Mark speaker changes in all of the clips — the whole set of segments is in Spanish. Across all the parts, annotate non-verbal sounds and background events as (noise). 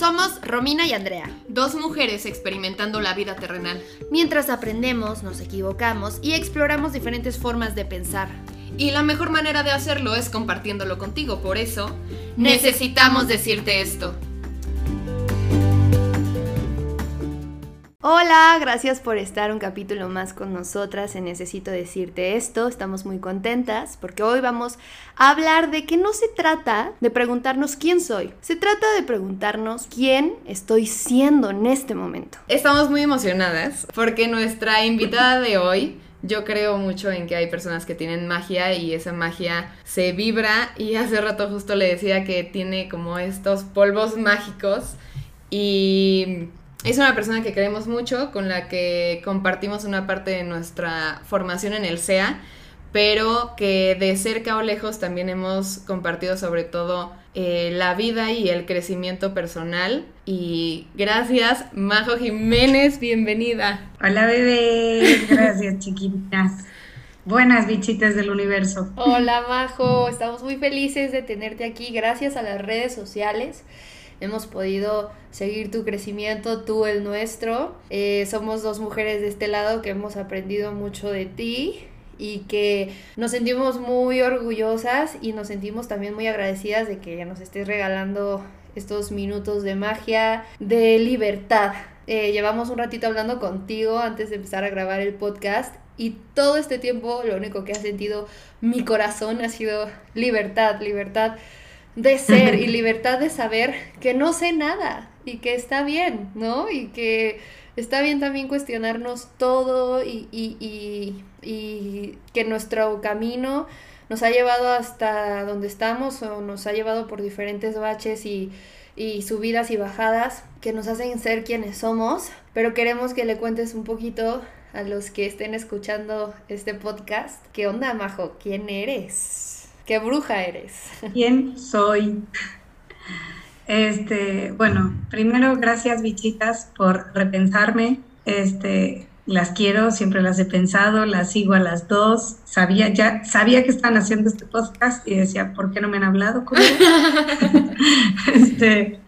Speaker 1: Somos Romina y Andrea.
Speaker 2: Dos mujeres experimentando la vida terrenal.
Speaker 1: Mientras aprendemos, nos equivocamos y exploramos diferentes formas de pensar.
Speaker 2: Y la mejor manera de hacerlo es compartiéndolo contigo. Por eso, necesitamos decirte esto.
Speaker 1: Hola, gracias por estar un capítulo más con nosotras en Necesito decirte esto. Estamos muy contentas porque hoy vamos a hablar de que no se trata de preguntarnos quién soy, se trata de preguntarnos quién estoy siendo en este momento.
Speaker 2: Estamos muy emocionadas porque nuestra invitada de hoy yo creo mucho en que hay personas que tienen magia y esa magia se vibra y hace rato justo le decía que tiene como estos polvos mágicos y es una persona que queremos mucho, con la que compartimos una parte de nuestra formación en el SEA, pero que de cerca o lejos también hemos compartido sobre todo eh, la vida y el crecimiento personal. Y gracias, Majo Jiménez, bienvenida.
Speaker 3: Hola bebé, gracias chiquitas. Buenas bichitas del universo.
Speaker 1: Hola Majo, estamos muy felices de tenerte aquí gracias a las redes sociales hemos podido seguir tu crecimiento, tú el nuestro. Eh, somos dos mujeres de este lado que hemos aprendido mucho de ti y que nos sentimos muy orgullosas y nos sentimos también muy agradecidas de que nos estés regalando estos minutos de magia, de libertad. Eh, llevamos un ratito hablando contigo antes de empezar a grabar el podcast y todo este tiempo lo único que ha sentido mi corazón ha sido libertad, libertad de ser y libertad de saber que no sé nada y que está bien, ¿no? Y que está bien también cuestionarnos todo y, y, y, que nuestro camino nos ha llevado hasta donde estamos o nos ha llevado por diferentes baches y, y subidas y bajadas que nos hacen ser quienes somos, pero queremos que le cuentes un poquito a los que estén escuchando este podcast. ¿Qué onda, Majo? ¿Quién eres? ¿Qué bruja eres?
Speaker 3: ¿Quién soy? Este, bueno, primero gracias bichitas por repensarme. Este, las quiero, siempre las he pensado, las sigo a las dos. Sabía ya, sabía que estaban haciendo este podcast y decía, ¿por qué no me han hablado? (laughs) este,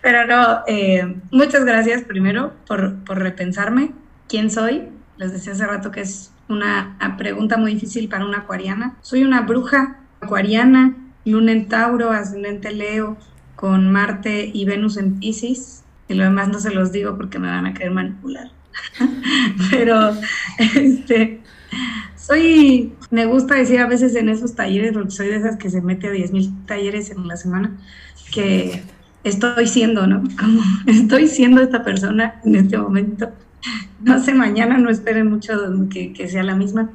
Speaker 3: pero no, eh, muchas gracias primero por, por repensarme. ¿Quién soy? Les decía hace rato que es una pregunta muy difícil para una acuariana. Soy una bruja acuariana, luna en Tauro, ascendente Leo, con Marte y Venus en Pisces. Y lo demás no se los digo porque me van a querer manipular. (laughs) Pero, este, soy, me gusta decir a veces en esos talleres, porque soy de esas que se mete a 10.000 talleres en la semana, que estoy siendo, ¿no? Como (laughs) estoy siendo esta persona en este momento. No sé, mañana no esperen mucho que, que sea la misma.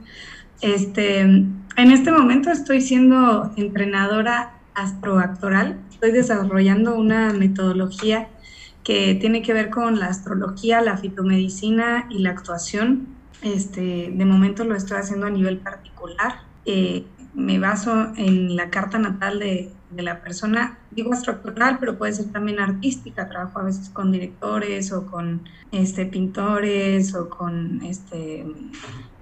Speaker 3: Este, en este momento estoy siendo entrenadora astroactoral. Estoy desarrollando una metodología que tiene que ver con la astrología, la fitomedicina y la actuación. Este, de momento lo estoy haciendo a nivel particular. Eh, me baso en la carta natal de, de, la persona, digo astroactoral, pero puede ser también artística. Trabajo a veces con directores o con este, pintores o con este,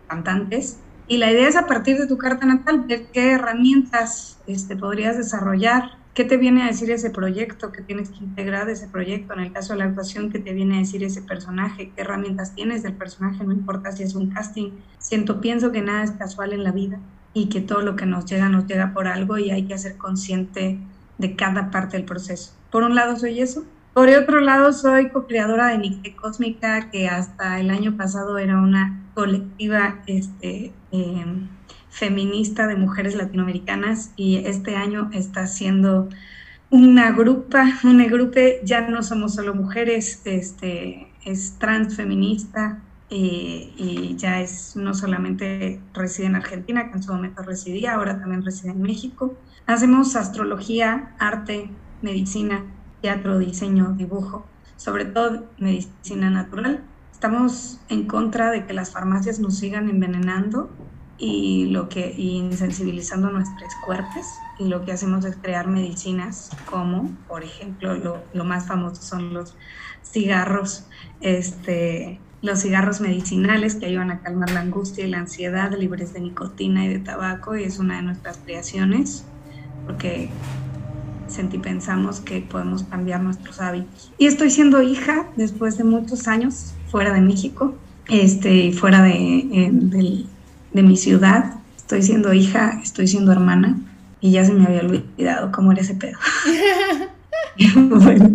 Speaker 3: cantantes. Y la idea es a partir de tu carta natal ver qué herramientas este, podrías desarrollar, qué te viene a decir ese proyecto, qué tienes que integrar de ese proyecto. En el caso de la actuación, qué te viene a decir ese personaje, qué herramientas tienes del personaje, no importa si es un casting. Siento, pienso que nada es casual en la vida y que todo lo que nos llega nos llega por algo y hay que ser consciente de cada parte del proceso. Por un lado soy eso, por otro lado, soy co-creadora de Nicte Cósmica, que hasta el año pasado era una colectiva este, em, feminista de mujeres latinoamericanas y este año está siendo una grupa, un grupo, ya no somos solo mujeres, este, es transfeminista eh, y ya es no solamente reside en Argentina, que en su momento residía, ahora también reside en México. Hacemos astrología, arte, medicina, teatro, diseño, dibujo, sobre todo medicina natural. Estamos en contra de que las farmacias nos sigan envenenando y lo que insensibilizando nuestros cuerpos y lo que hacemos es crear medicinas como por ejemplo lo, lo, más famoso son los cigarros este los cigarros medicinales que ayudan a calmar la angustia y la ansiedad libres de nicotina y de tabaco y es una de nuestras creaciones porque sentipensamos que podemos cambiar nuestros hábitos. Y estoy siendo hija después de muchos años fuera de México, este, fuera de, de mi ciudad. Estoy siendo hija, estoy siendo hermana y ya se me había olvidado cómo era ese pedo. (laughs) bueno,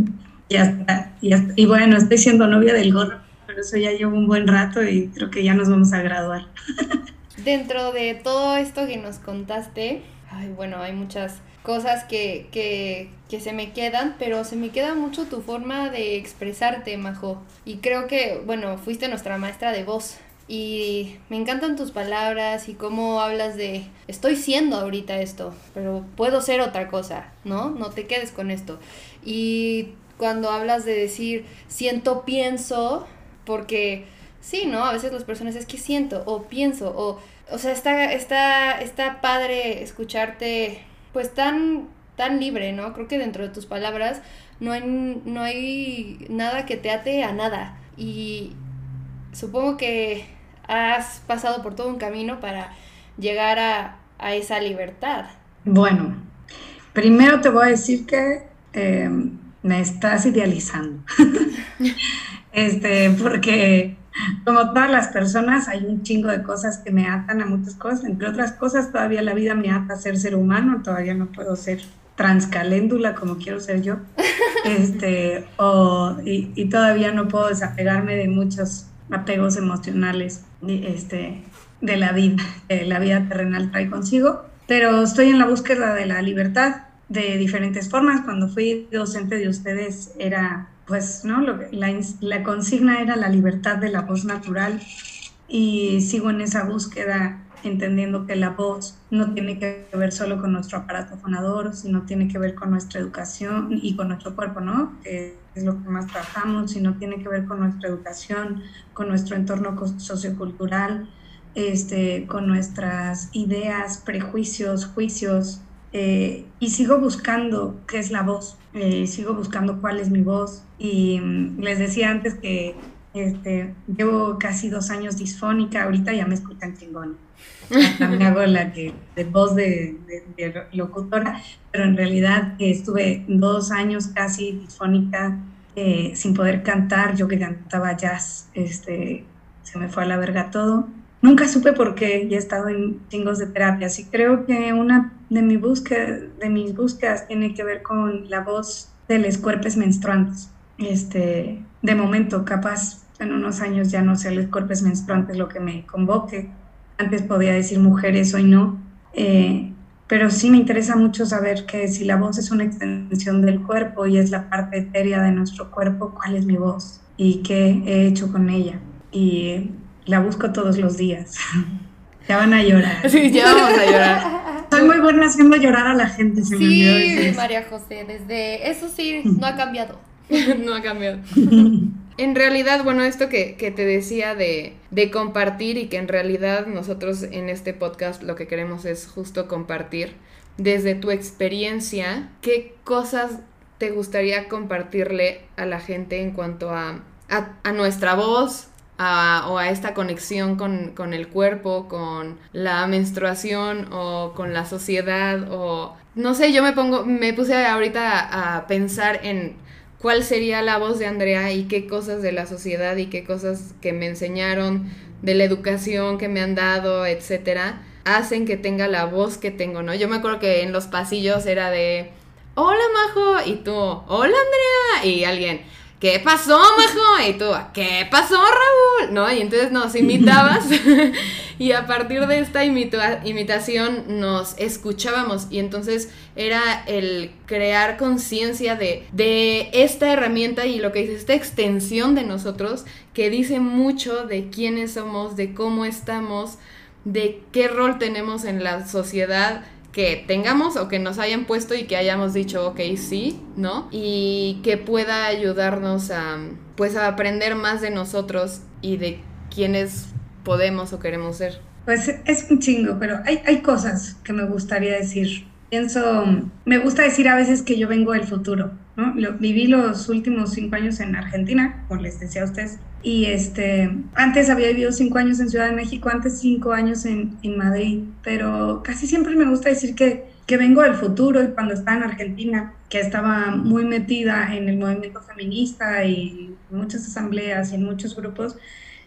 Speaker 3: ya está, Y bueno, estoy siendo novia del gorro, pero eso ya llevo un buen rato y creo que ya nos vamos a graduar. (laughs)
Speaker 1: Dentro de todo esto que nos contaste, ay, bueno, hay muchas cosas que, que, que, se me quedan, pero se me queda mucho tu forma de expresarte, Majo. Y creo que, bueno, fuiste nuestra maestra de voz. Y me encantan tus palabras y cómo hablas de estoy siendo ahorita esto, pero puedo ser otra cosa, ¿no? No te quedes con esto. Y cuando hablas de decir siento, pienso, porque sí, ¿no? A veces las personas es que siento o pienso o o sea, está está está padre escucharte pues tan tan libre, ¿no? Creo que dentro de tus palabras no hay no hay nada que te ate a nada y supongo que has pasado por todo un camino para llegar a, esa libertad.
Speaker 3: Bueno, primero te voy a decir que eh, me estás idealizando. (laughs) este, porque como todas las personas, hay un chingo de cosas que me atan a muchas cosas. Entre otras cosas, todavía la vida me ata a ser ser humano, todavía no puedo ser transcaléndula como quiero ser yo. Este, o, y, y, todavía no puedo desapegarme de muchos apegos emocionales este, de la vida, la vida terrenal trae consigo. Pero estoy en la búsqueda de la libertad de diferentes formas. Cuando fui docente de ustedes era pues, ¿no? La, la consigna era la libertad de la voz natural y sigo en esa búsqueda entendiendo que la voz no tiene que ver solo con nuestro aparato fonador, sino tiene que ver con nuestra educación y con nuestro cuerpo, ¿no? Que es lo que más trabajamos, sino tiene que ver con nuestra educación, con nuestro entorno sociocultural, este, con nuestras ideas, prejuicios, juicios, eh, y sigo buscando qué es la voz, eh, sigo buscando cuál es mi voz. Y mm, les decía antes que este, llevo casi dos años disfónica, ahorita ya me escuchan chingón. me hago la que de voz de, locutora, pero en realidad estuve dos años casi disfónica eh, sin poder cantar, yo que cantaba jazz, este, se me fue a la verga todo. Nunca supe por qué y he estado en chingos de terapia. y creo que una de, mi búsqueda, de mis búsquedas tiene que ver con la voz de los cuerpos menstruantes. Este, de momento, capaz en unos años ya no sé los cuerpos menstruantes lo que me convoque. Antes podía decir mujeres, hoy no. Eh, pero sí me interesa mucho saber que si la voz es una extensión del cuerpo y es la parte etérea de nuestro cuerpo, ¿cuál es mi voz? ¿Y qué he hecho con ella? Y la busco todos los días. (laughs) ya van a llorar.
Speaker 2: Sí, ya vamos a llorar.
Speaker 3: Soy muy buena haciendo llorar a la gente.
Speaker 1: sí, María José, desde eso sí, no ha cambiado. (laughs)
Speaker 2: no ha cambiado. (laughs) En realidad, bueno, esto que, que te decía de, de, compartir y que en realidad nosotros en este podcast lo que queremos es justo compartir desde tu experiencia, qué cosas te gustaría compartirle a la gente en cuanto a, a, nuestra voz, o a esta conexión con, el cuerpo, con la menstruación o con la sociedad o no sé, yo me pongo, me puse ahorita a, pensar en cuál sería la voz de Andrea y qué cosas de la sociedad y qué cosas que me enseñaron, de la educación que me han dado, etcétera, hacen que tenga la voz que tengo, ¿no? Yo me acuerdo que en los pasillos era de, hola Majo, y tú, hola Andrea, y alguien, ¿qué pasó, majo? Y tú, ¿qué pasó, Raúl? ¿No? Y entonces nos imitabas (laughs) y a partir de esta imitación nos escuchábamos y entonces era el crear conciencia de, de esta herramienta y lo que dice, esta extensión de nosotros que dice mucho de quiénes somos, de cómo estamos, de qué rol tenemos en la sociedad que tengamos o que nos hayan puesto y que hayamos dicho, ok, sí, ¿no? Y que pueda ayudarnos a, pues, a aprender más de nosotros y de quiénes podemos o queremos ser.
Speaker 3: Pues es un chingo, pero hay, hay cosas que me gustaría decir. pienso, me gusta decir a veces que yo vengo del futuro, ¿no? Lo, viví los últimos cinco años en Argentina, como les decía a ustedes, y este, antes había vivido cinco años en Ciudad de México, antes cinco años en, en Madrid, pero casi siempre me gusta decir que, que vengo del futuro y cuando estaba en Argentina, que estaba muy metida en el movimiento feminista y en muchas asambleas y en muchos grupos,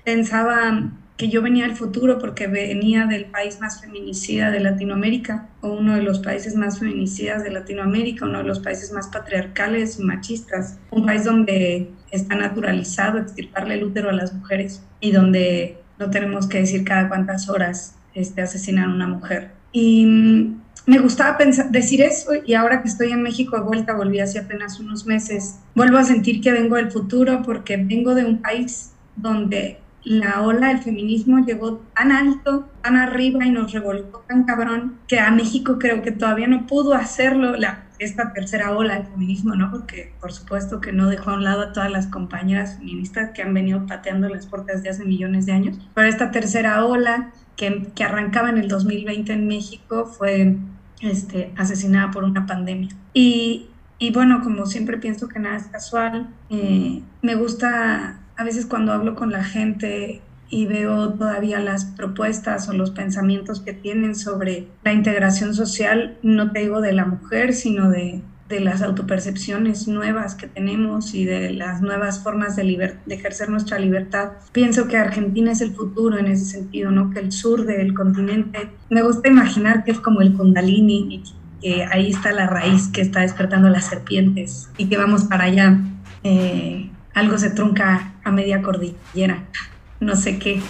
Speaker 3: pensaba que yo venía del futuro porque venía del país más feminicida de Latinoamérica, o uno de los países más feminicidas de Latinoamérica, uno de los países más patriarcales y machistas, un país donde está naturalizado extirparle el útero a las mujeres y donde no tenemos que decir cada cuántas horas este, asesinan a una mujer. Y mm, me gustaba pensar, decir eso y ahora que estoy en México de vuelta, volví hace apenas unos meses, vuelvo a sentir que vengo del futuro porque vengo de un país donde la ola del feminismo llegó tan alto, tan arriba y nos revolcó tan cabrón que a México creo que todavía no pudo hacerlo la, esta tercera ola del feminismo, ¿no? Porque por supuesto que no dejó a un lado a todas las compañeras feministas que han venido pateando las puertas de hace millones de años, pero esta tercera ola que, que arrancaba en el 2020 en México fue este, asesinada por una pandemia. Y, y bueno, como siempre pienso que nada es casual, eh, me gusta a veces cuando hablo con la gente y veo todavía las propuestas o los pensamientos que tienen sobre la integración social, no te digo de la mujer, sino de, de las autopercepciones nuevas que tenemos y de las nuevas formas de, de, ejercer nuestra libertad. Pienso que Argentina es el futuro en ese sentido, ¿no? que el sur del continente, me gusta imaginar que es como el kundalini que ahí está la raíz que está despertando las serpientes y que vamos para allá. Eh, algo se trunca a media cordillera, no sé qué,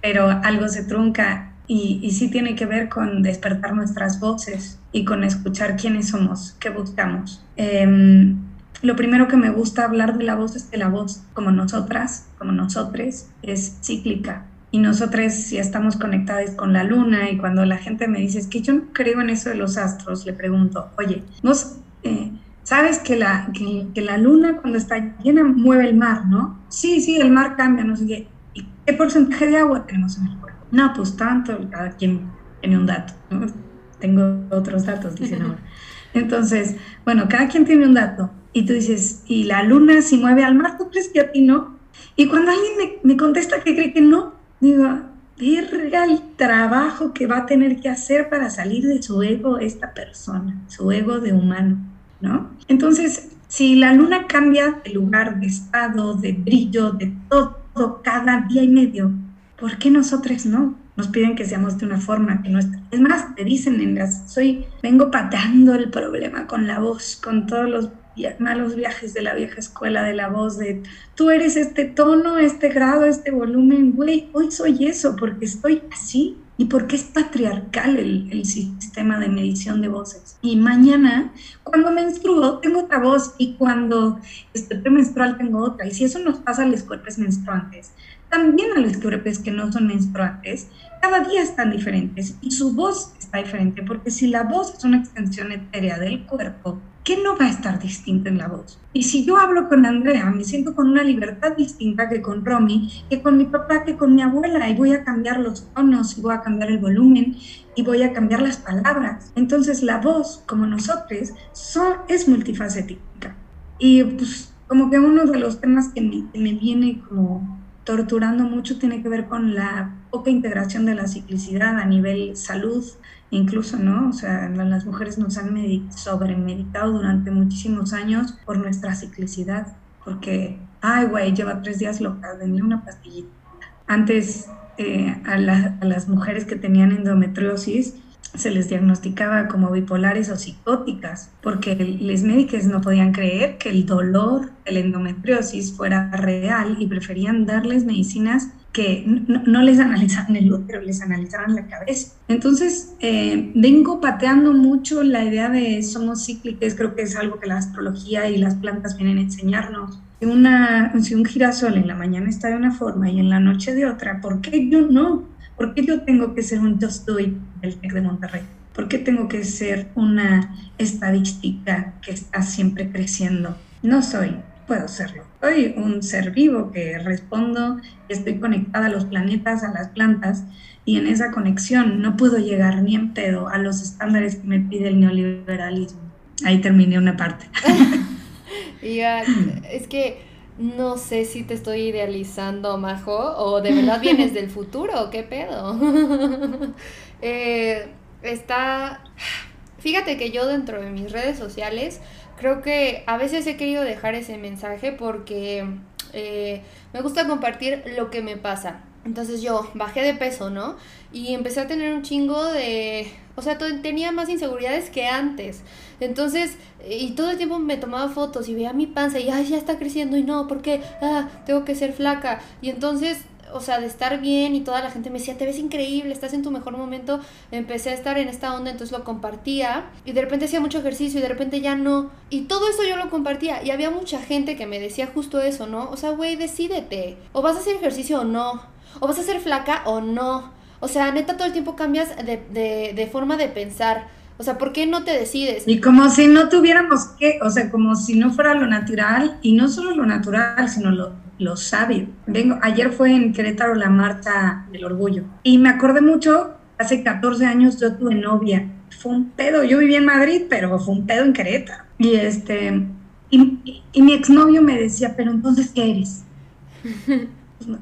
Speaker 3: pero algo se trunca y, y, sí tiene que ver con despertar nuestras voces y con escuchar quiénes somos, qué buscamos. Eh, lo primero que me gusta hablar de la voz es que la voz, como nosotras, como nosotros, es cíclica. Y nosotros si estamos conectadas con la luna y cuando la gente me dice, es que yo no creo en eso de los astros, le pregunto, oye, vos... Eh, Sabes que la, que, la luna cuando está llena mueve el mar, ¿no? Sí, sí, el mar cambia, no sé qué. ¿Y qué porcentaje de agua tenemos en el cuerpo? No, pues tanto, cada quien tiene un dato. Tengo otros datos, dicen ahora. (laughs) Entonces, bueno, cada quien tiene un dato. Y tú dices, ¿y la luna si mueve al mar? ¿Tú crees que a ti no? Y cuando alguien me, me contesta que cree que no, digo, verga el trabajo que va a tener que hacer para salir de su ego esta persona, su ego de humano. ¿No? Entonces, si la luna cambia de lugar, de estado, de brillo, de todo, cada día y medio, ¿por qué nosotros no? Nos piden que seamos de una forma que no está. Es más, te dicen en las, soy, vengo pateando el problema con la voz, con todos los malos viajes de la vieja escuela de la voz, de tú eres este tono, este grado, este volumen, güey, hoy soy eso porque estoy así y porque es patriarcal el, el, sistema de medición de voces. Y mañana, cuando menstruo, tengo otra voz y cuando estoy premenstrual tengo otra. Y si eso nos pasa a los cuerpos menstruantes, también a los cuerpos que no son menstruantes, cada día están diferentes y su voz está diferente, porque si la voz es una extensión etérea del cuerpo, ¿qué no va a estar distinto en la voz? Y si yo hablo con Andrea, me siento con una libertad distinta que con Romy, que con mi papá, que con mi abuela, y voy a cambiar los tonos, y voy a cambiar el volumen, y voy a cambiar las palabras. Entonces la voz, como nosotros, son, es multifacética. Y pues como que uno de los temas que me, que me viene como torturando mucho tiene que ver con la poca integración de la ciclicidad a nivel salud, incluso, ¿no? O sea, las mujeres nos han sobremedicado durante muchísimos años por nuestra ciclicidad, porque, ay, güey, lleva tres días loca, denle una pastillita. Antes, eh, a las mujeres que tenían endometriosis, se les diagnosticaba como bipolares o psicóticas, porque los médicos no podían creer que el dolor de la endometriosis fuera real y preferían darles medicinas que no, les analizaban el útero, les analizaban la cabeza. Entonces, eh, vengo pateando mucho la idea de somos cíclicos, creo que es algo que la astrología y las plantas vienen a enseñarnos. Una, si un girasol en la mañana está de una forma y en la noche de otra, ¿por qué yo no? ¿Por qué yo tengo que ser un yo estoy del TEC de Monterrey? ¿Por qué tengo que ser una estadística que está siempre creciendo? No soy. puedo serlo. Soy un ser vivo que respondo, estoy conectada a los planetas, a las plantas, y en esa conexión no puedo llegar ni en pedo a los estándares que me pide el neoliberalismo. Ahí terminé una parte. (laughs)
Speaker 1: es que no sé si te estoy idealizando, Majo, o de verdad vienes (laughs) del futuro, ¿qué pedo? (laughs) Eh, está... Fíjate que yo dentro de mis redes sociales creo que a veces he querido dejar ese mensaje porque eh, me gusta compartir lo que me pasa. Entonces yo bajé de peso, ¿no? Y empecé a tener un chingo de... O sea, tenía más inseguridades que antes. Entonces, y todo el tiempo me tomaba fotos y veía mi panza y, ay, ya está creciendo y no, ¿por qué? Ah, tengo que ser flaca. Y entonces o sea, de estar bien y toda la gente me decía, te ves increíble, estás en tu mejor momento, empecé a estar en esta onda, entonces lo compartía y de repente hacía mucho ejercicio y de repente ya no. Y todo eso yo lo compartía y había mucha gente que me decía justo eso, ¿no? O sea, güey, decídete, o vas a hacer ejercicio o no, o vas a ser flaca o no. O sea, neta, todo el tiempo cambias de, de, de forma de pensar. O sea, ¿por qué no te decides?
Speaker 3: Y como si no tuviéramos que, o sea, como si no fuera lo natural, y no solo lo natural, sino lo, lo sabio. Vengo, ayer fue en Querétaro la marcha del orgullo, y me acordé mucho, hace 14 años yo tuve novia, fue un pedo, yo vivía en Madrid, pero fue un pedo en Querétaro. Y este, y, y mi exnovio me decía, pero entonces, ¿qué eres? (laughs)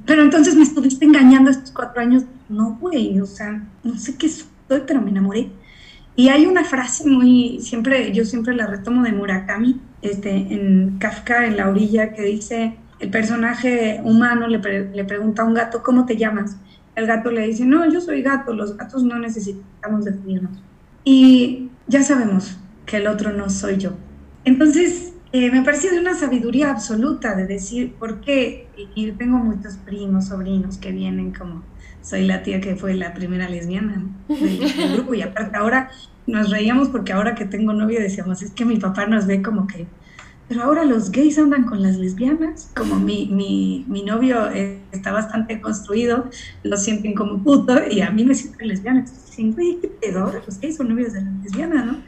Speaker 3: pero entonces me estuviste engañando estos cuatro años. No, güey, o sea, no sé qué soy, pero me enamoré. Y hay una frase muy, siempre, yo siempre la retomo de Murakami, este, en Kafka, en la orilla, que dice, el personaje humano le, le pregunta a un gato, ¿cómo te llamas? El gato le dice, no, yo soy gato, los gatos no necesitamos definirnos. Y ya sabemos que el otro no soy yo. Entonces, eh, me pareció de una sabiduría absoluta de decir, ¿por qué? Y tengo muchos primos, sobrinos que vienen como soy la tía que fue la primera lesbiana del, (laughs) grupo y aparte ahora nos reíamos porque ahora que tengo novio decíamos, es que mi papá nos ve como que, pero ahora los gays andan con las lesbianas, como mi, mi, mi novio está bastante construido, lo sienten como puto y a mí me sienten lesbiana, entonces dicen, güey, qué pedo, los gays son novios de la lesbiana, ¿no?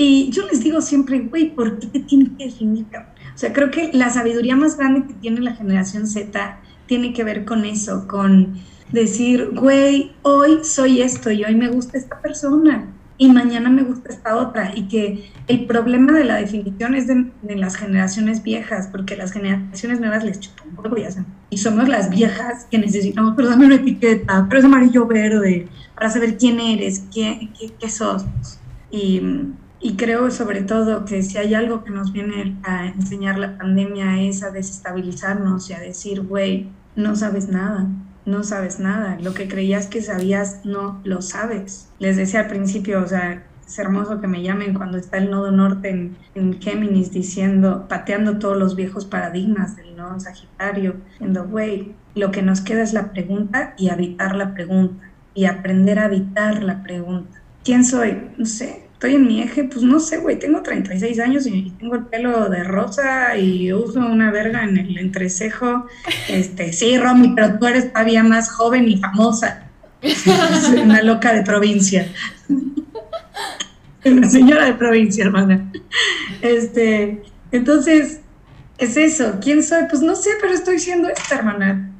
Speaker 3: Y yo les digo siempre, güey, ¿por qué te tienen que definir? O sea, creo que la sabiduría más grande que tiene la generación Z tiene que ver con eso, con decir, güey, hoy soy esto y hoy me gusta esta persona y mañana me gusta esta otra. Y que el problema de la definición es de, las generaciones viejas porque las generaciones nuevas les chupan un poco y hacen y somos las viejas que necesitamos pero dame una etiqueta pero es amarillo verde para saber quién eres qué, qué, qué sos. Y, y creo sobre todo que si hay algo que nos viene a enseñar la pandemia es a desestabilizarnos y a decir güey no sabes nada no sabes nada. Lo que creías que sabías, no lo sabes. Les decía al principio, o sea, es hermoso que me llamen cuando está el nodo norte en, en Géminis diciendo, pateando todos los viejos paradigmas del nodo Sagitario, diciendo, güey, lo que nos queda es la pregunta y habitar la pregunta y aprender a habitar la pregunta. ¿Quién soy? No sé, estoy en mi eje, pues no sé, güey, tengo 36 años y tengo el pelo de rosa y uso una verga en el entrecejo. Este, sí, Romy, pero tú eres todavía más joven y famosa. Una loca de provincia. Una señora de provincia, hermana. Este, entonces, es eso. ¿Quién soy? Pues no sé, pero estoy siendo esta, hermana.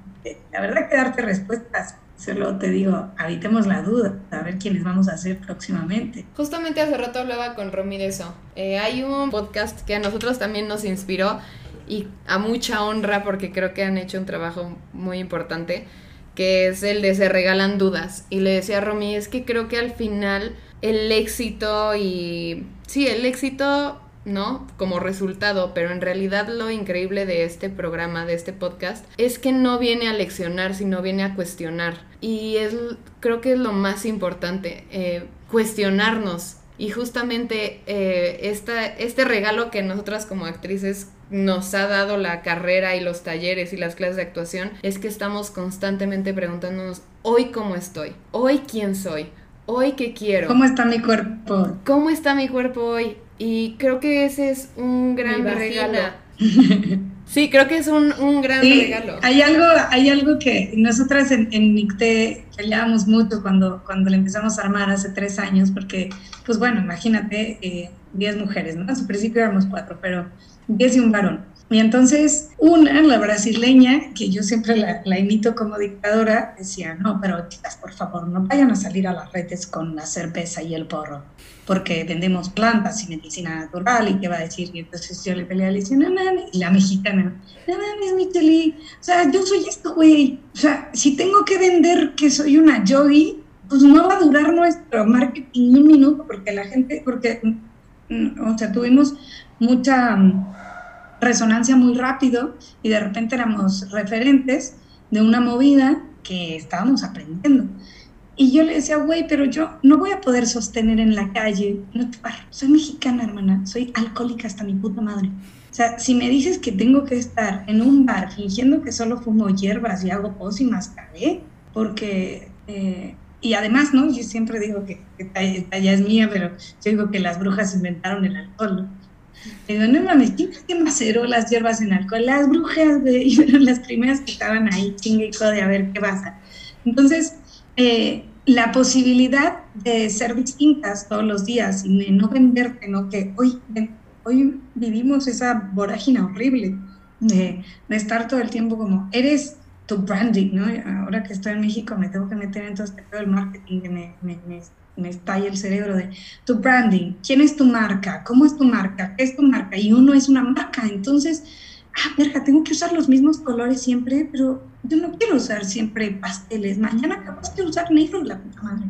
Speaker 3: La verdad que darte respuestas Solo te digo, habitemos la duda, a ver quiénes vamos a hacer próximamente.
Speaker 2: Justamente hace rato hablaba con Romy de eso. Eh, hay un podcast que a nosotros también nos inspiró y a mucha honra porque creo que han hecho un trabajo muy importante, que es el de Se Regalan Dudas. Y le decía a Romy, es que creo que al final el éxito y... Sí, el éxito ¿no? Como resultado, pero en realidad lo increíble de este programa, de este podcast, es que no viene a leccionar, sino viene a cuestionar. Y es, creo que es lo más importante, eh, cuestionarnos. Y justamente eh, este regalo que nosotras como actrices nos ha dado la carrera y los talleres y las clases de actuación es que estamos constantemente preguntándonos, hoy cómo estoy, hoy quién soy, hoy qué quiero.
Speaker 3: ¿Cómo está mi cuerpo?
Speaker 2: ¿Cómo está mi cuerpo hoy? Y creo que ese es un gran regalo. (laughs) Sí, creo que es un, un gran regalo.
Speaker 3: Hay algo, hay algo que nosotras en, en NICTE peleábamos mucho cuando, cuando le empezamos a armar hace tres años, porque, pues bueno, imagínate, eh, 10 mujeres, ¿no? En su principio éramos cuatro, pero 10 y un varón. Y entonces una, la brasileña, que yo siempre la, la, imito como dictadora, decía, no, pero chicas, por favor, no vayan a salir a las redes con la cerveza y el porro, porque vendemos plantas y medicina natural, y qué va a decir. Y entonces yo le peleé, le decía, y la mexicana, no mames, Micheli, o sea, yo soy esto, güey. O sea, si tengo que vender que soy una yogi, pues no va a durar nuestro marketing un minuto, porque la gente, porque, mm, o sea, tuvimos mucha resonancia muy rápido y de repente éramos referentes de una movida que estábamos aprendiendo. Y yo le decía, güey, pero yo no voy a poder sostener en la calle, no soy mexicana, hermana, soy alcohólica hasta mi puta madre. O sea, si me dices que tengo que estar en un bar fingiendo que solo fumo hierbas y hago pos y mascaré, porque... Eh, y además, ¿no? Yo siempre digo que esta ya es mía, pero yo digo que las brujas inventaron el alcohol, Digo, no mames, ¿quién que maceró las hierbas en alcohol? Las brujas, y fueron (laughs) las primeras que estaban ahí, chingue y de a ver qué pasa. Entonces, eh, la posibilidad de ser distintas todos los días y de no venderte, ¿no? Que hoy, hoy vivimos esa vorágine horrible de, de, estar todo el tiempo como, eres tu branding, ¿no? Ahora que estoy en México me tengo que meter en todo este marketing que me, me, me me estalla el cerebro de tu branding, quién es tu marca, cómo es tu marca, qué es tu marca, y uno es una marca, entonces, ah, verga, tengo que usar los mismos colores siempre, pero yo no quiero usar siempre pasteles, mañana capaz de usar negro, la puta madre.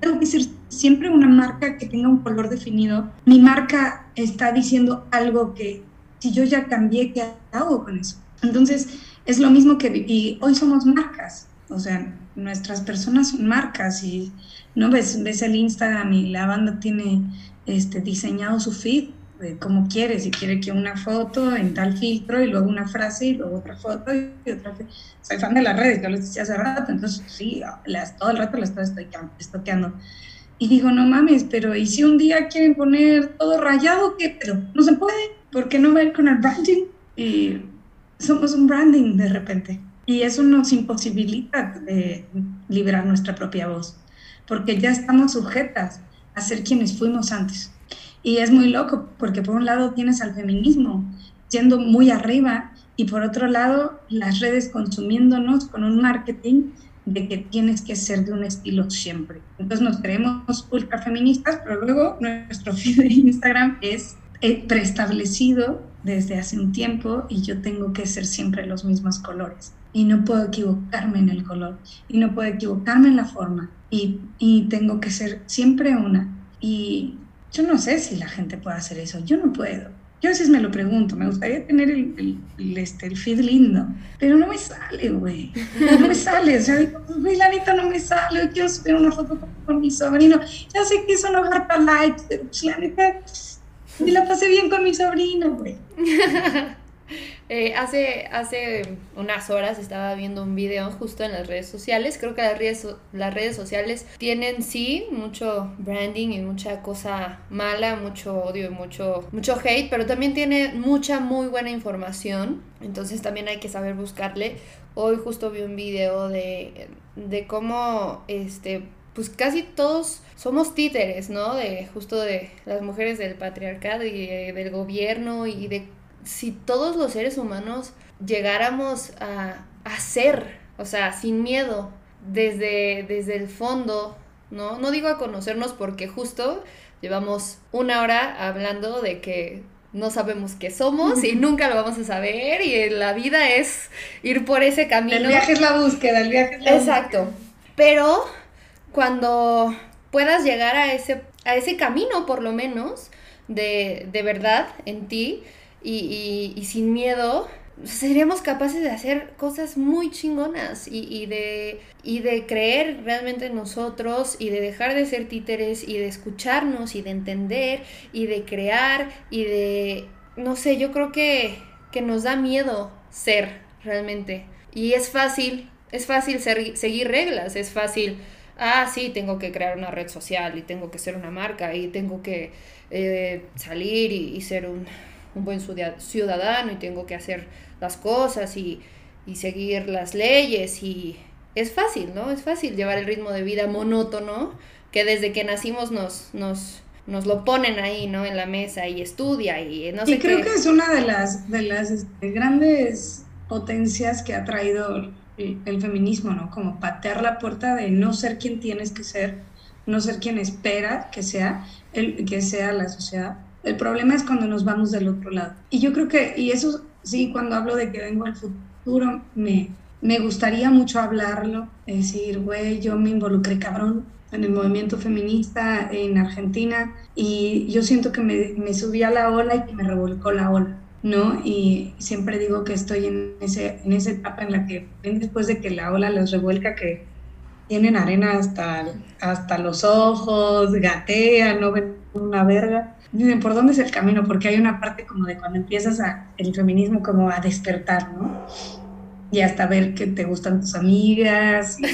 Speaker 3: Tengo que ser siempre una marca que tenga un color definido. Mi marca está diciendo algo que si yo ya cambié, ¿qué hago con eso? Entonces, es lo mismo que hoy somos marcas, o sea, nuestras personas son marcas y no ves, ves el Instagram y la banda tiene este, diseñado su feed como quiere, si quiere que una foto en tal filtro y luego una frase y luego otra foto y otra Soy fan de las redes, yo lo decía hace rato, entonces sí, las, todo el rato las estoy estoqueando. Y digo, no mames, pero ¿y si un día quieren poner todo rayado? ¿Qué? Pero no se puede, porque no ver con el branding? Y somos un branding de repente. Y eso nos imposibilita de liberar nuestra propia voz, porque ya estamos sujetas a ser quienes fuimos antes. Y es muy loco, porque por un lado tienes al feminismo yendo muy arriba y por otro lado las redes consumiéndonos con un marketing de que tienes que ser de un estilo siempre. Entonces nos creemos ultra feministas, pero luego nuestro (laughs) feed de Instagram es eh, preestablecido desde hace un tiempo y yo tengo que ser siempre los mismos colores y no puedo equivocarme en el color y no puedo equivocarme en la forma y, y, tengo que ser siempre una. Y yo no sé si la gente puede hacer eso, yo no puedo. Yo a veces me lo pregunto, me gustaría tener el, el, este, el feed lindo, pero no me sale, güey. No me sale, o sea, güey, la neta no me sale, quiero subir una foto con, mi sobrino. Ya sé que eso no harta likes, pero pues, la neta, me la pasé bien con mi sobrino, güey. (laughs)
Speaker 1: Eh, hace, hace unas horas estaba viendo un video justo en las redes sociales. Creo que las redes, las redes sociales tienen sí mucho branding y mucha cosa mala, mucho odio y mucho, mucho hate, pero también tiene mucha muy buena información. Entonces también hay que saber buscarle. Hoy justo vi un video de, de cómo este pues casi todos somos títeres, ¿no? De justo de las mujeres del patriarcado y del gobierno y de si todos los seres humanos llegáramos a, a ser, o sea, sin miedo, desde, desde el fondo, ¿no? No digo a conocernos porque justo llevamos una hora hablando de que no sabemos qué somos y nunca lo vamos a saber y la vida es ir por ese camino.
Speaker 3: El viaje es la búsqueda, el viaje es la
Speaker 1: Exacto. Pero cuando puedas llegar a ese, a ese camino, por lo menos, de, de verdad en ti, y, y, sin miedo, seríamos capaces de hacer cosas muy chingonas y, y, de, y de creer realmente en nosotros y de dejar de ser títeres y de escucharnos y de entender y de crear y de, no sé, yo creo que, que nos da miedo ser realmente. Y es fácil, es fácil seguir reglas, es fácil, ah, sí, tengo que crear una red social y tengo que ser una marca y tengo que eh, salir y ser un un buen ciudadano y tengo que hacer las cosas y, seguir las leyes y es fácil, ¿no? Es fácil llevar el ritmo de vida monótono que desde que nacimos nos, nos, nos lo ponen ahí, ¿no? En la mesa y estudia y no sé
Speaker 3: Y creo que es una de las, de las este, grandes potencias que ha traído el, feminismo, ¿no? Como patear la puerta de no ser quien tienes que ser, no ser quien espera que sea, el, que sea la sociedad. El problema es cuando nos vamos del otro lado. Y yo creo que, y eso sí, cuando hablo de que vengo al futuro, me, me gustaría mucho hablarlo, decir, güey, yo me involucré cabrón en el movimiento feminista en Argentina y yo siento que me, me subí a la ola y que me revolcó la ola. ¿no? Y siempre digo que estoy en, ese, en esa etapa en la que después de que la ola los revuelca, que tienen arena hasta, hasta los ojos, gatean, no ven una verga. Dicen, ¿por dónde es el camino? Porque hay una parte como de cuando empiezas a, el feminismo como a despertar, ¿no? y hasta ver que te gustan tus amigas y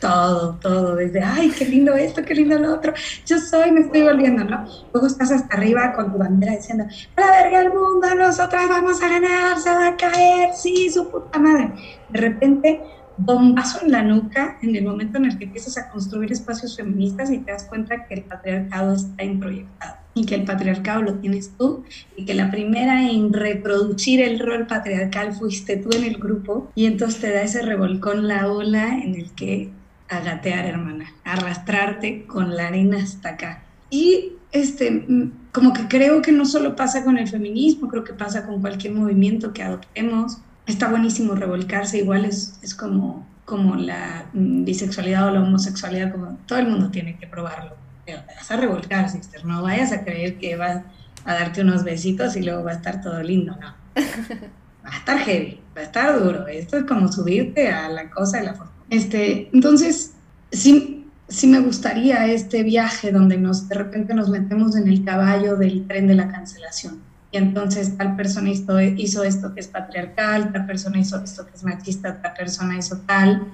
Speaker 3: todo, todo, desde, ay, qué lindo esto, qué lindo lo otro, yo soy, me estoy volviendo, ¿no? Luego estás hasta arriba con tu bandera diciendo, la verga el mundo, nosotras vamos a ganar, se va a caer, sí, su puta madre. De repente, bombazo en la nuca en el momento en el que empiezas a construir espacios feministas y te das cuenta que el patriarcado está introyectado y que el patriarcado lo tienes tú y que la primera en reproducir el rol patriarcal fuiste tú en el grupo y entonces te da ese revolcón la ola en el que agatear, hermana, arrastrarte con la arena hasta acá. Y este, como que creo que no solo pasa con el feminismo, creo que pasa con cualquier movimiento que adoptemos. Está buenísimo revolcarse, igual es, es como, como la mm, bisexualidad o la homosexualidad, como todo el mundo tiene que probarlo pero te vas a revolcar, sister. No vayas a creer que vas a darte unos besitos y luego va a estar todo lindo, no. (laughs) Va a estar heavy, va a estar duro. Esto es como subirte a la cosa de la forma. Este, entonces, sí, sí me gustaría este viaje donde nos, de repente nos metemos en el caballo del tren de la cancelación. Entonces tal persona hizo, esto que es patriarcal, tal persona hizo esto que es machista, tal persona hizo tal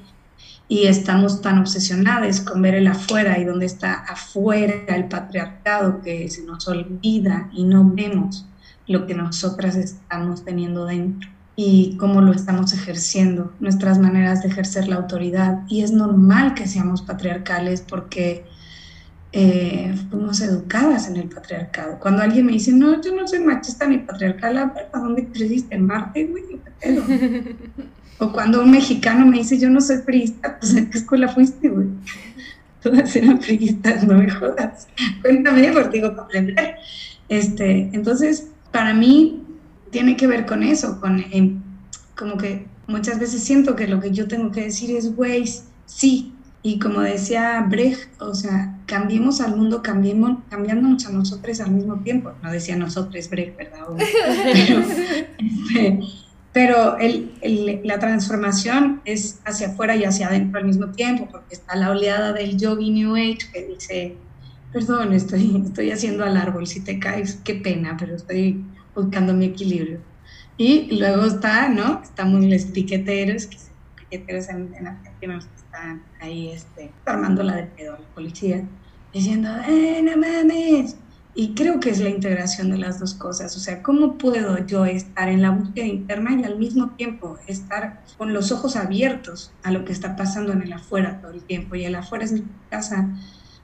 Speaker 3: y estamos tan obsesionados con ver el afuera y donde está afuera el patriarcado que se nos olvida y no vemos lo que nosotras estamos teniendo dentro y cómo lo estamos ejerciendo, nuestras maneras de ejercer la autoridad. Y es normal que seamos patriarcales porque eh, fuimos educadas en el patriarcado. Cuando alguien me dice, no, yo no soy machista ni patriarcal, ¿a dónde creciste? ¿En Marte, güey? (laughs) O cuando un mexicano me dice, yo no soy priista, pues ¿en qué escuela fuiste, güey? (laughs) Todas eran priistas, no me jodas. Cuéntame, porque digo, para aprender. Este, entonces, para mí, tiene que ver con eso, con em, como que muchas veces siento que lo que yo tengo que decir es, güey, sí. Y como decía Brecht, o sea, cambiemos al mundo, cambiemos, cambiándonos a nosotros al mismo tiempo. No decía nosotros Brecht, ¿verdad? (laughs) Pero, este, pero el, el, la transformación es hacia afuera y hacia adentro al mismo tiempo, porque está la oleada del yogi New Age que dice, perdón, estoy, estoy haciendo al árbol, si te caes, qué pena, pero estoy buscando mi equilibrio. Y luego está, ¿no? Estamos los piqueteros, que piqueteros en, en Argentina que están ahí este, armando la de pedo, la policía, diciendo, ¡eh, no mames! Y creo que es la integración de las dos cosas. O sea, ¿cómo puedo yo estar en la búsqueda interna y al mismo tiempo estar con los ojos abiertos a lo que está pasando en el afuera todo el tiempo? Y el afuera es mi casa.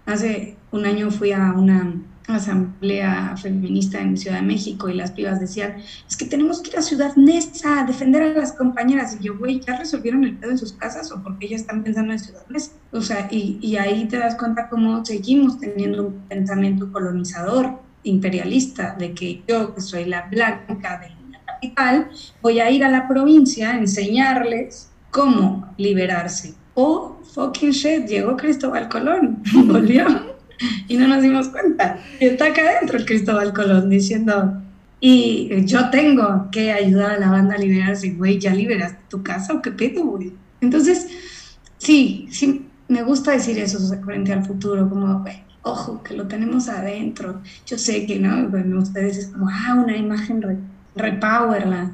Speaker 3: Hace un año fui a una asamblea feminista en Ciudad de México y las pibas decían, es que tenemos que ir a Ciudad Neza a defender a las compañeras. Y yo, güey, ¿ya resolvieron el pedo en sus casas o porque ellas están pensando en Ciudad Neza? O sea, y, y ahí te das cuenta cómo seguimos teniendo un pensamiento colonizador, imperialista, de que yo, que soy la blanca de la capital, voy a ir a la provincia a enseñarles cómo liberarse. O, fucking shit, llegó Cristóbal Colón, (laughs) volvió y no nos dimos cuenta. Y está acá adentro el Cristóbal Colón diciendo, y yo tengo que ayudar a la banda a liberarse, güey, ¿ya liberaste tu casa o qué pedo, güey? Entonces, sí, sí, me gusta decir eso frente al futuro, como, güey, ojo, que lo tenemos adentro. Yo sé que, ¿no? Bueno, ustedes es como, ah, una imagen repower, la,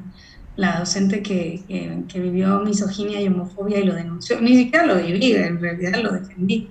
Speaker 3: la docente que, que, que, vivió misoginia y homofobia y lo denunció. Ni siquiera lo viví, en realidad lo defendí.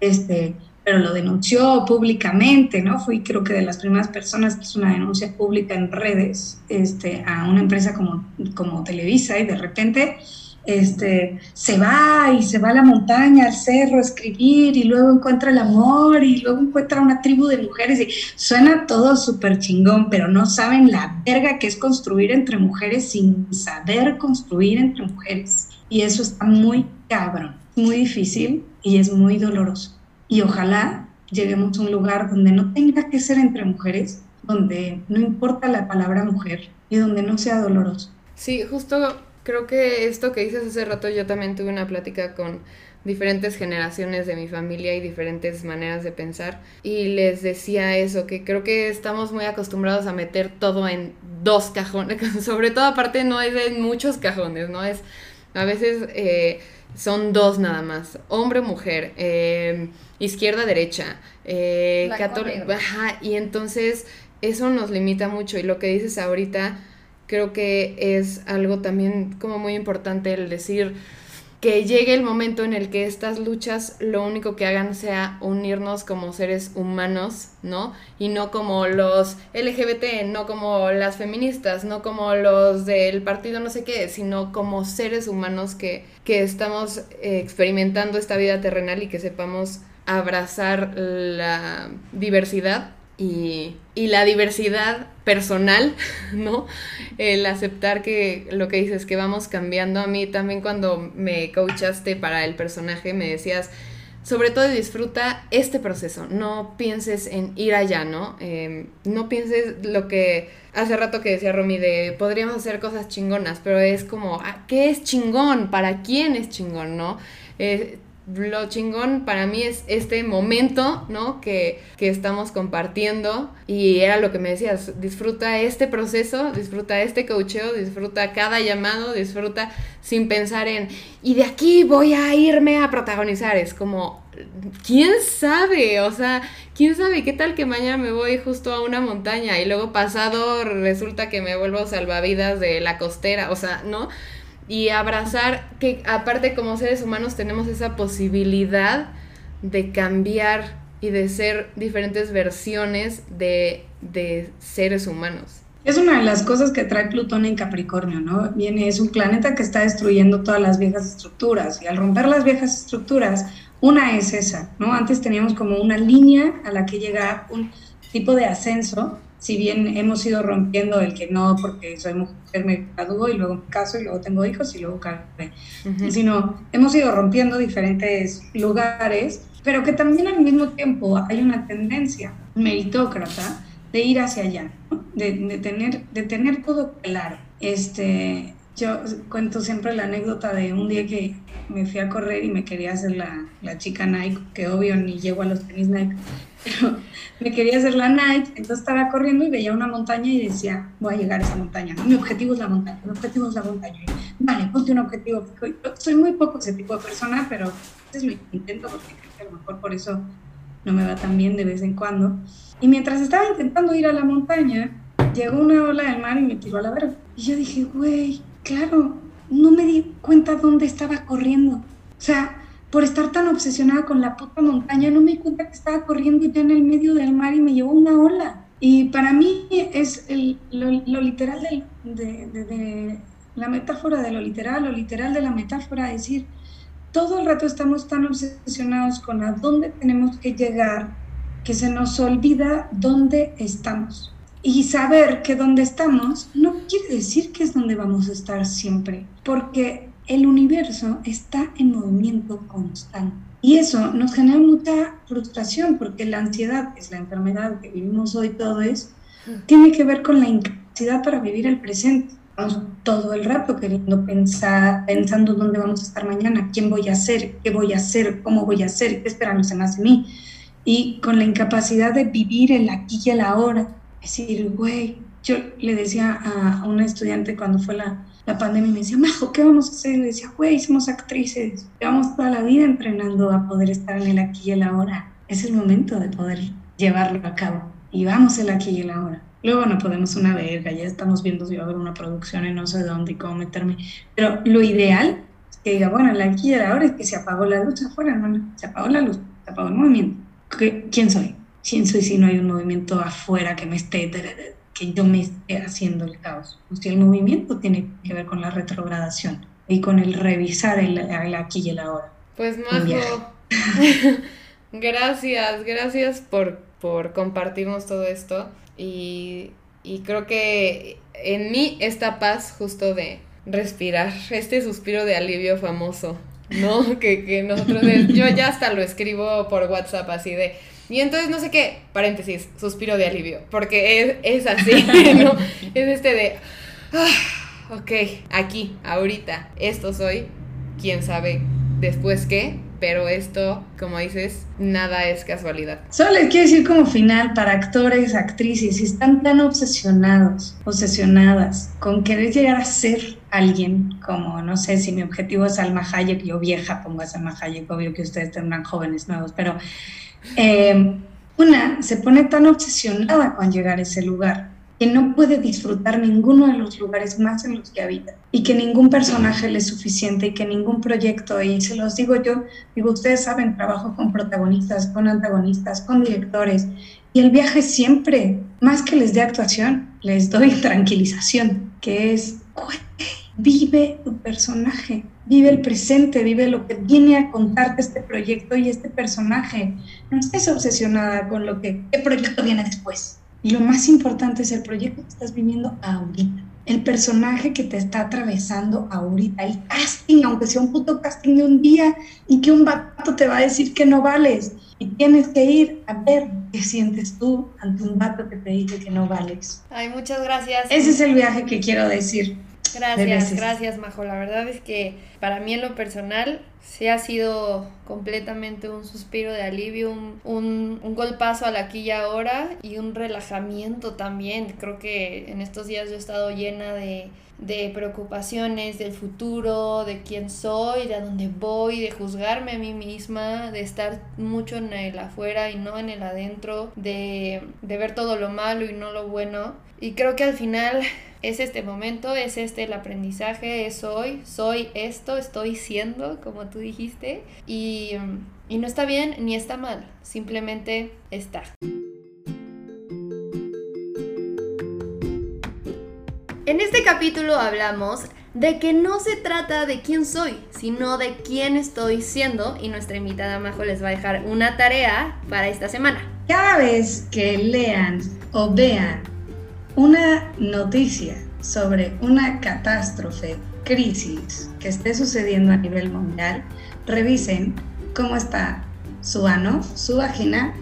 Speaker 3: Este, pero lo denunció públicamente, ¿no? Fui creo que de las primeras personas que hizo una denuncia pública en redes este, a una empresa como, como Televisa y de repente este, se va y se va a la montaña, al cerro a escribir y luego encuentra el amor y luego encuentra una tribu de mujeres y suena todo súper chingón, pero no saben la verga que es construir entre mujeres sin saber construir entre mujeres. Y eso está muy cabrón, muy difícil y es muy doloroso. Y ojalá lleguemos a un lugar donde no tenga que ser entre mujeres, donde no importa la palabra mujer y donde no sea doloroso.
Speaker 2: Sí, justo creo que esto que dices hace rato, yo también tuve una plática con diferentes generaciones de mi familia y diferentes maneras de pensar y les decía eso, que creo que estamos muy acostumbrados a meter todo en dos cajones, (laughs) sobre todo aparte no es en muchos cajones, ¿no? Es a veces eh, son dos nada más, hombre, mujer, eh, izquierda, derecha, eh, católica, y entonces eso nos limita mucho y lo que dices ahorita creo que es algo también como muy importante el decir que llegue el momento en el que estas luchas lo único que hagan sea unirnos como seres humanos, ¿no? Y no como los LGBT, no como las feministas, no como los del partido no sé qué, sino como seres humanos que, que estamos eh, experimentando esta vida terrenal y que sepamos abrazar la diversidad y, la diversidad personal, (laughs) ¿no? El aceptar que lo que dices, que vamos cambiando. A mí también cuando me coachaste para el personaje me decías, sobre todo disfruta este proceso, no pienses en ir allá, ¿no? Em, no pienses lo que hace rato que decía Romy de podríamos hacer cosas chingonas, pero es como, ah, ¿qué es chingón? ¿Para quién es chingón, no? Eh, lo chingón para mí es este momento, ¿no? Que, que, estamos compartiendo y era lo que me decías, disfruta este proceso, disfruta este coacheo, disfruta cada llamado, disfruta sin pensar en, y de aquí voy a irme a protagonizar, es como, ¿quién sabe? O sea, ¿quién sabe qué tal que mañana me voy justo a una montaña y luego pasado resulta que me vuelvo salvavidas de la costera, o sea, ¿no? Y abrazar que aparte como seres humanos tenemos esa posibilidad de cambiar y de ser diferentes versiones de, de seres humanos.
Speaker 3: Es una de las cosas que trae Plutón en Capricornio, ¿no? Viene, es un planeta que está destruyendo todas las viejas estructuras y al romper las viejas estructuras, una es esa, ¿no? Antes teníamos como una línea a la que llega un tipo de ascenso si bien hemos ido rompiendo el que no, porque soy mujer, me gradúo y luego me caso y luego tengo hijos y luego casé, sino hemos ido rompiendo diferentes lugares, pero que también al mismo tiempo hay una tendencia meritócrata de ir hacia allá, de, de, tener, de tener todo claro. Este, yo cuento siempre la anécdota de un día que me fui a correr y me quería hacer la, la chica Nike, que obvio ni llego a los tenis Nike, pero (laughs) me quería hacer la night, entonces estaba corriendo y veía una montaña y decía, voy a llegar a esa montaña, mi objetivo es la montaña, mi objetivo es la montaña. vale, ponte un objetivo. Soy muy poco ese tipo de persona, pero es lo intento porque creo que a lo mejor por eso no me va tan bien de vez en cuando. Y mientras estaba intentando ir a la montaña, llegó una ola del mar y me tiró a la verga. Y yo dije, güey, claro, no me di cuenta dónde estaba corriendo. O sea, por estar tan obsesionada con la puta montaña, no me di cuenta que estaba corriendo ya en el medio del mar y me llevó una ola. Y para mí es lo, literal de, la metáfora de lo literal, lo literal de la metáfora, es decir, todo el rato estamos tan obsesionados con a dónde tenemos que llegar que se nos olvida dónde estamos. Y saber que dónde estamos no quiere decir que es donde vamos a estar siempre, porque el universo está en movimiento constante. Y eso nos genera mucha frustración porque la ansiedad, que es la enfermedad que vivimos hoy todos, tiene que ver con la incapacidad para vivir el presente. Estamos todo el rato queriendo pensar, pensando dónde vamos a estar mañana, quién voy a ser, qué voy a hacer, cómo voy a ser, qué esperan más de mí. Y con la incapacidad de vivir el aquí y el ahora. Es decir, güey, yo le decía a una estudiante cuando fue la, la pandemia me decía, Majo, ¿qué vamos a hacer? Le decía, güey, somos actrices, llevamos toda la vida entrenando a poder estar en el aquí y el ahora. Es el momento de poder llevarlo a cabo. Y vamos el aquí y el ahora. Luego no podemos una verga, ya estamos viendo si va a haber una producción en no sé dónde y cómo meterme. Pero lo ideal es que diga, bueno, el aquí y el ahora es que se apagó la luz afuera, no, se apagó la luz, se apagó el movimiento. ¿Quién soy? ¿Quién soy si no hay un movimiento afuera que me esté que yo me esté haciendo el caos. Pues si el movimiento tiene que ver con la retrogradación. y con el revisar el, aquí y el ahora.
Speaker 2: Pues Majo, (laughs) gracias, gracias por, por compartirnos todo esto y, y creo que en mí esta paz justo de respirar, este suspiro de alivio famoso, ¿no? (laughs) que, que nosotros, yo ya hasta lo escribo por WhatsApp así de, y entonces no sé qué, paréntesis, suspiro de alivio, porque es, es así, (laughs) ¿no? Es este de, ah, ok, aquí, ahorita, esto soy, quién sabe después qué, pero esto, como dices, nada es casualidad.
Speaker 3: Solo les quiero decir como final para actores, actrices, si están tan obsesionados, obsesionadas con querer llegar a ser alguien, como no sé si mi objetivo es Alma Hayek, yo vieja pongo a Alma Hayek, obvio que ustedes tendrán jóvenes nuevos, pero eh, una se pone tan obsesionada con llegar a ese lugar que no puede disfrutar ninguno de los lugares más en los que habita y que ningún personaje le es suficiente y que ningún proyecto, y se los digo yo, digo, ustedes saben, trabajo con protagonistas, con antagonistas, con directores, y el viaje siempre, más que les dé actuación, les doy tranquilización, que es, vive tu personaje, vive el presente, vive lo que viene a contarte este proyecto y este personaje. No estés obsesionada con lo que, qué proyecto viene después y lo más importante es el proyecto que estás viviendo ahorita. El personaje que te está atravesando ahorita. El casting, aunque sea un puto casting de un día y que un vato te va a decir que no vales. Y tienes que ir a ver qué sientes tú ante un vato que te dice que no vales.
Speaker 1: Ay, muchas gracias.
Speaker 3: Ese es el viaje que quiero decir.
Speaker 1: Gracias, gracias, Majo. La verdad es que para mí en lo personal sí ha sido completamente un suspiro de alivio, un, un, un, golpazo al aquí y ahora y un relajamiento también. Creo que en estos días yo he estado llena de, de preocupaciones del futuro, de quién soy, de a dónde voy, de juzgarme a mí misma, de estar mucho en el afuera y no en el adentro, de, de ver todo lo malo y no lo bueno. Y creo que al final es este momento, es este el aprendizaje, es hoy, soy esto, estoy siendo, como tú dijiste, y, y no está bien ni está mal, simplemente está. En este capítulo hablamos de que no se trata de quién soy, sino de quién estoy siendo y nuestra invitada Majo les va a dejar una tarea para esta semana.
Speaker 3: Cada vez que lean o vean una noticia sobre una catástrofe, crisis que esté sucediendo a nivel mundial, revisen cómo está su ano, su vagina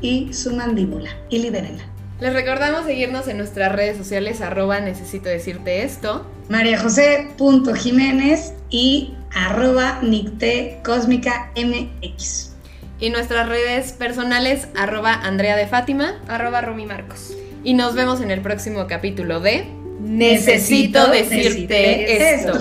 Speaker 3: y su mandíbula y libérenla.
Speaker 2: Les recordamos seguirnos en nuestras redes sociales arroba necesito decirte esto.
Speaker 3: María Jiménez y arroba Nicte Cósmica MX.
Speaker 2: Y nuestras redes personales arroba Andrea de Fátima,
Speaker 1: arroba Romy Marcos.
Speaker 2: Y nos vemos en el próximo capítulo de Necesito, decirte, esto.